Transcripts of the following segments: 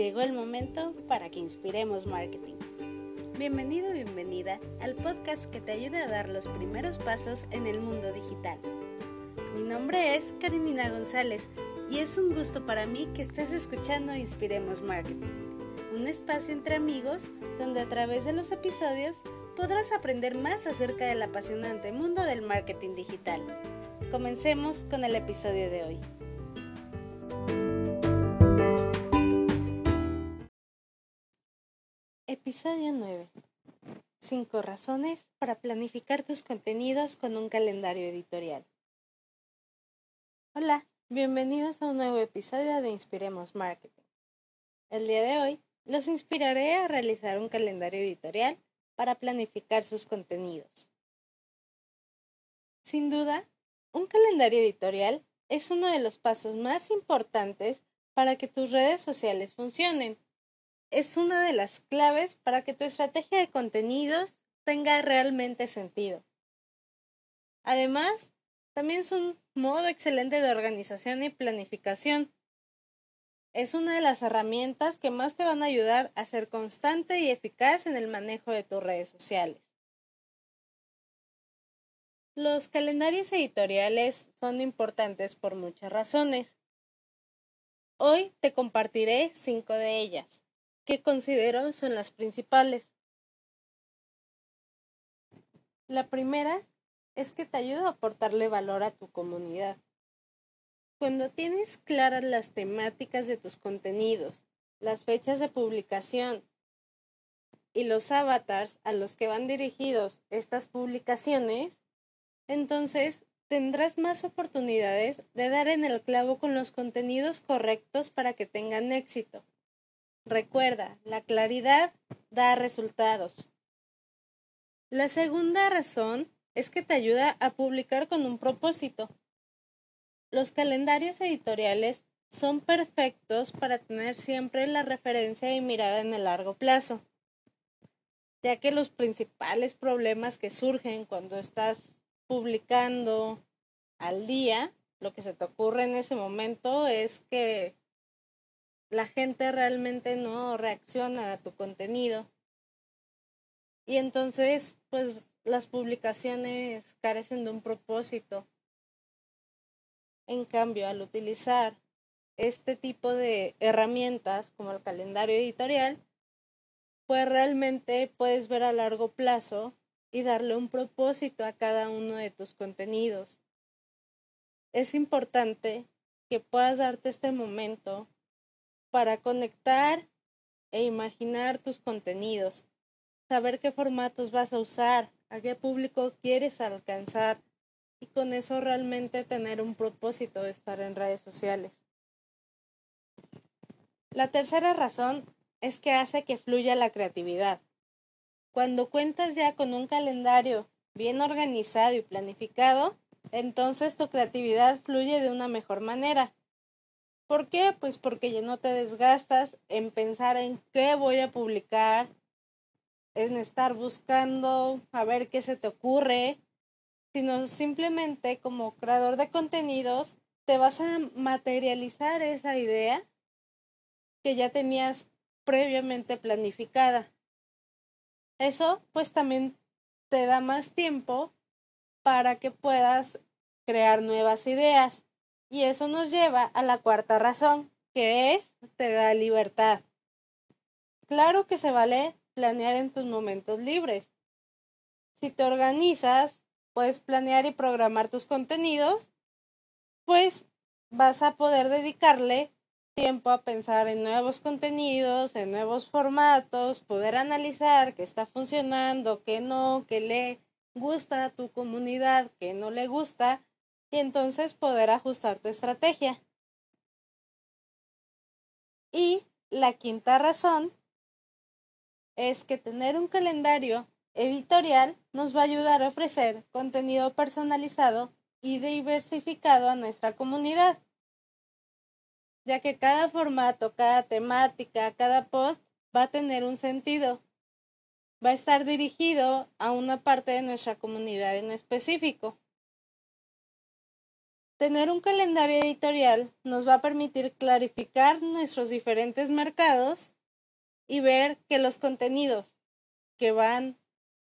Llegó el momento para que inspiremos marketing. Bienvenido, bienvenida al podcast que te ayude a dar los primeros pasos en el mundo digital. Mi nombre es Karinina González y es un gusto para mí que estés escuchando Inspiremos Marketing, un espacio entre amigos donde a través de los episodios podrás aprender más acerca del apasionante mundo del marketing digital. Comencemos con el episodio de hoy. Episodio 9. 5 razones para planificar tus contenidos con un calendario editorial. Hola, bienvenidos a un nuevo episodio de Inspiremos Marketing. El día de hoy los inspiraré a realizar un calendario editorial para planificar sus contenidos. Sin duda, un calendario editorial es uno de los pasos más importantes para que tus redes sociales funcionen es una de las claves para que tu estrategia de contenidos tenga realmente sentido. Además, también es un modo excelente de organización y planificación. Es una de las herramientas que más te van a ayudar a ser constante y eficaz en el manejo de tus redes sociales. Los calendarios editoriales son importantes por muchas razones. Hoy te compartiré cinco de ellas que considero son las principales. La primera es que te ayuda a aportarle valor a tu comunidad. Cuando tienes claras las temáticas de tus contenidos, las fechas de publicación y los avatars a los que van dirigidos estas publicaciones, entonces tendrás más oportunidades de dar en el clavo con los contenidos correctos para que tengan éxito. Recuerda, la claridad da resultados. La segunda razón es que te ayuda a publicar con un propósito. Los calendarios editoriales son perfectos para tener siempre la referencia y mirada en el largo plazo, ya que los principales problemas que surgen cuando estás publicando al día, lo que se te ocurre en ese momento es que la gente realmente no reacciona a tu contenido. Y entonces, pues las publicaciones carecen de un propósito. En cambio, al utilizar este tipo de herramientas como el calendario editorial, pues realmente puedes ver a largo plazo y darle un propósito a cada uno de tus contenidos. Es importante que puedas darte este momento para conectar e imaginar tus contenidos, saber qué formatos vas a usar, a qué público quieres alcanzar y con eso realmente tener un propósito de estar en redes sociales. La tercera razón es que hace que fluya la creatividad. Cuando cuentas ya con un calendario bien organizado y planificado, entonces tu creatividad fluye de una mejor manera ¿Por qué? Pues porque ya no te desgastas en pensar en qué voy a publicar, en estar buscando a ver qué se te ocurre, sino simplemente como creador de contenidos te vas a materializar esa idea que ya tenías previamente planificada. Eso pues también te da más tiempo para que puedas crear nuevas ideas. Y eso nos lleva a la cuarta razón, que es te da libertad. Claro que se vale planear en tus momentos libres. Si te organizas, puedes planear y programar tus contenidos, pues vas a poder dedicarle tiempo a pensar en nuevos contenidos, en nuevos formatos, poder analizar qué está funcionando, qué no, qué le gusta a tu comunidad, qué no le gusta y entonces poder ajustar tu estrategia. Y la quinta razón es que tener un calendario editorial nos va a ayudar a ofrecer contenido personalizado y diversificado a nuestra comunidad, ya que cada formato, cada temática, cada post va a tener un sentido, va a estar dirigido a una parte de nuestra comunidad en específico. Tener un calendario editorial nos va a permitir clarificar nuestros diferentes mercados y ver que los contenidos que van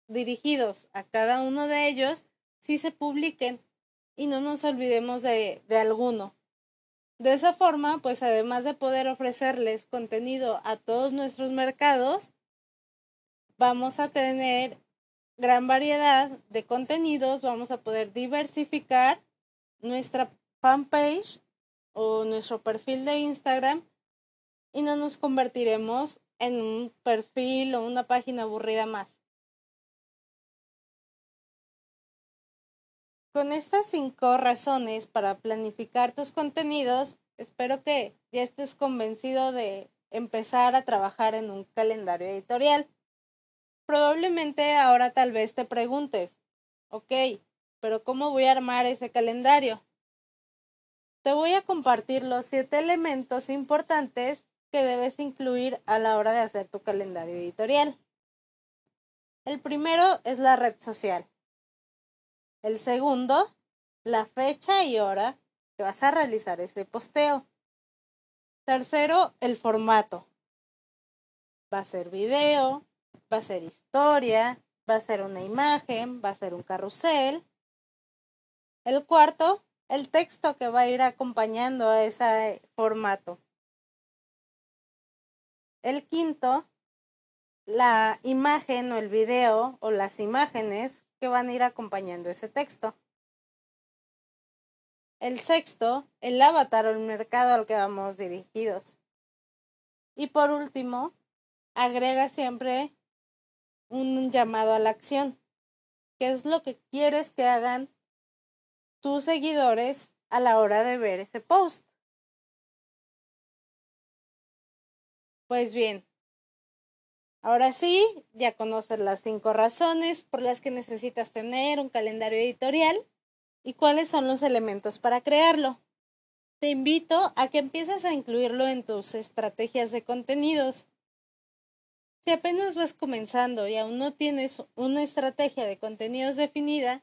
dirigidos a cada uno de ellos sí se publiquen y no nos olvidemos de, de alguno. De esa forma, pues además de poder ofrecerles contenido a todos nuestros mercados, vamos a tener gran variedad de contenidos, vamos a poder diversificar nuestra fanpage o nuestro perfil de Instagram y no nos convertiremos en un perfil o una página aburrida más. Con estas cinco razones para planificar tus contenidos, espero que ya estés convencido de empezar a trabajar en un calendario editorial. Probablemente ahora tal vez te preguntes, ok, pero ¿cómo voy a armar ese calendario? Te voy a compartir los siete elementos importantes que debes incluir a la hora de hacer tu calendario editorial. El primero es la red social. El segundo, la fecha y hora que vas a realizar ese posteo. Tercero, el formato. Va a ser video, va a ser historia, va a ser una imagen, va a ser un carrusel. El cuarto, el texto que va a ir acompañando a ese formato. El quinto, la imagen o el video o las imágenes que van a ir acompañando ese texto. El sexto, el avatar o el mercado al que vamos dirigidos. Y por último, agrega siempre un llamado a la acción. ¿Qué es lo que quieres que hagan tus seguidores a la hora de ver ese post? Pues bien, ahora sí, ya conoces las cinco razones por las que necesitas tener un calendario editorial y cuáles son los elementos para crearlo. Te invito a que empieces a incluirlo en tus estrategias de contenidos. Si apenas vas comenzando y aún no tienes una estrategia de contenidos definida,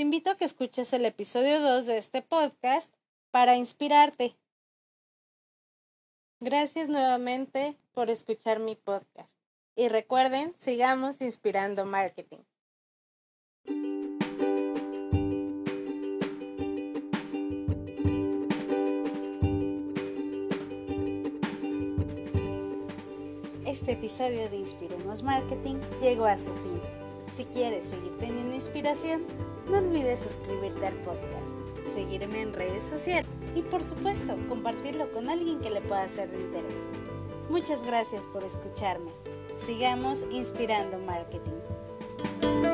te invito a que escuches el episodio 2 de este podcast para inspirarte. Gracias nuevamente por escuchar mi podcast. Y recuerden, sigamos inspirando marketing. Este episodio de Inspiremos Marketing llegó a su fin. Si quieres seguir teniendo inspiración, no olvides suscribirte al podcast, seguirme en redes sociales y por supuesto compartirlo con alguien que le pueda ser de interés. Muchas gracias por escucharme. Sigamos inspirando marketing.